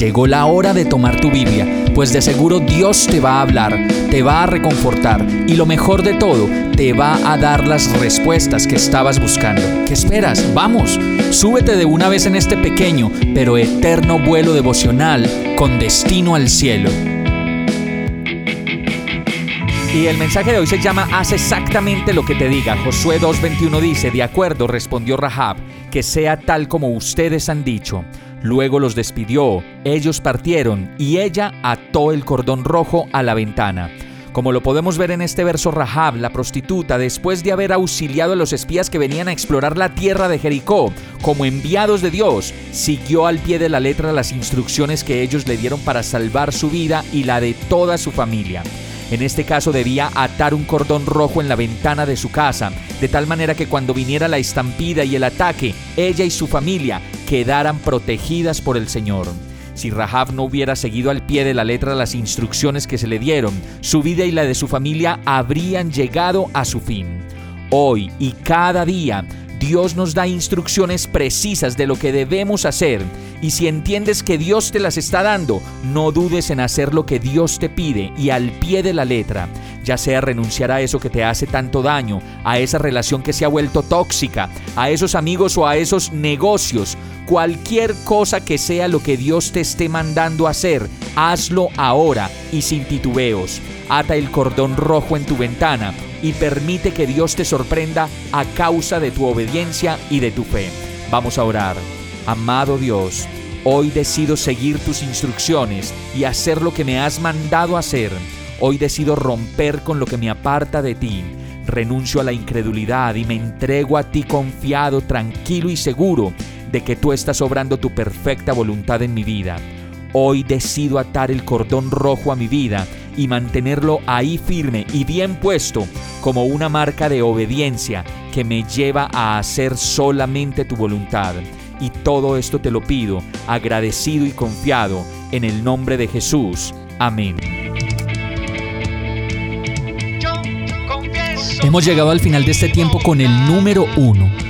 Llegó la hora de tomar tu Biblia, pues de seguro Dios te va a hablar, te va a reconfortar y lo mejor de todo, te va a dar las respuestas que estabas buscando. ¿Qué esperas? Vamos, súbete de una vez en este pequeño pero eterno vuelo devocional con destino al cielo. Y el mensaje de hoy se llama Haz exactamente lo que te diga. Josué 2.21 dice, de acuerdo, respondió Rahab, que sea tal como ustedes han dicho. Luego los despidió, ellos partieron y ella ató el cordón rojo a la ventana. Como lo podemos ver en este verso, Rahab, la prostituta, después de haber auxiliado a los espías que venían a explorar la tierra de Jericó como enviados de Dios, siguió al pie de la letra las instrucciones que ellos le dieron para salvar su vida y la de toda su familia. En este caso debía atar un cordón rojo en la ventana de su casa, de tal manera que cuando viniera la estampida y el ataque, ella y su familia quedaran protegidas por el Señor. Si Rahab no hubiera seguido al pie de la letra las instrucciones que se le dieron, su vida y la de su familia habrían llegado a su fin. Hoy y cada día, Dios nos da instrucciones precisas de lo que debemos hacer. Y si entiendes que Dios te las está dando, no dudes en hacer lo que Dios te pide y al pie de la letra, ya sea renunciar a eso que te hace tanto daño, a esa relación que se ha vuelto tóxica, a esos amigos o a esos negocios, cualquier cosa que sea lo que Dios te esté mandando hacer, hazlo ahora y sin titubeos. Ata el cordón rojo en tu ventana y permite que Dios te sorprenda a causa de tu obediencia y de tu fe. Vamos a orar. Amado Dios, hoy decido seguir tus instrucciones y hacer lo que me has mandado hacer. Hoy decido romper con lo que me aparta de ti. Renuncio a la incredulidad y me entrego a ti confiado, tranquilo y seguro de que tú estás obrando tu perfecta voluntad en mi vida. Hoy decido atar el cordón rojo a mi vida y mantenerlo ahí firme y bien puesto como una marca de obediencia que me lleva a hacer solamente tu voluntad. Y todo esto te lo pido, agradecido y confiado, en el nombre de Jesús. Amén. Hemos llegado al final de este tiempo con el número uno.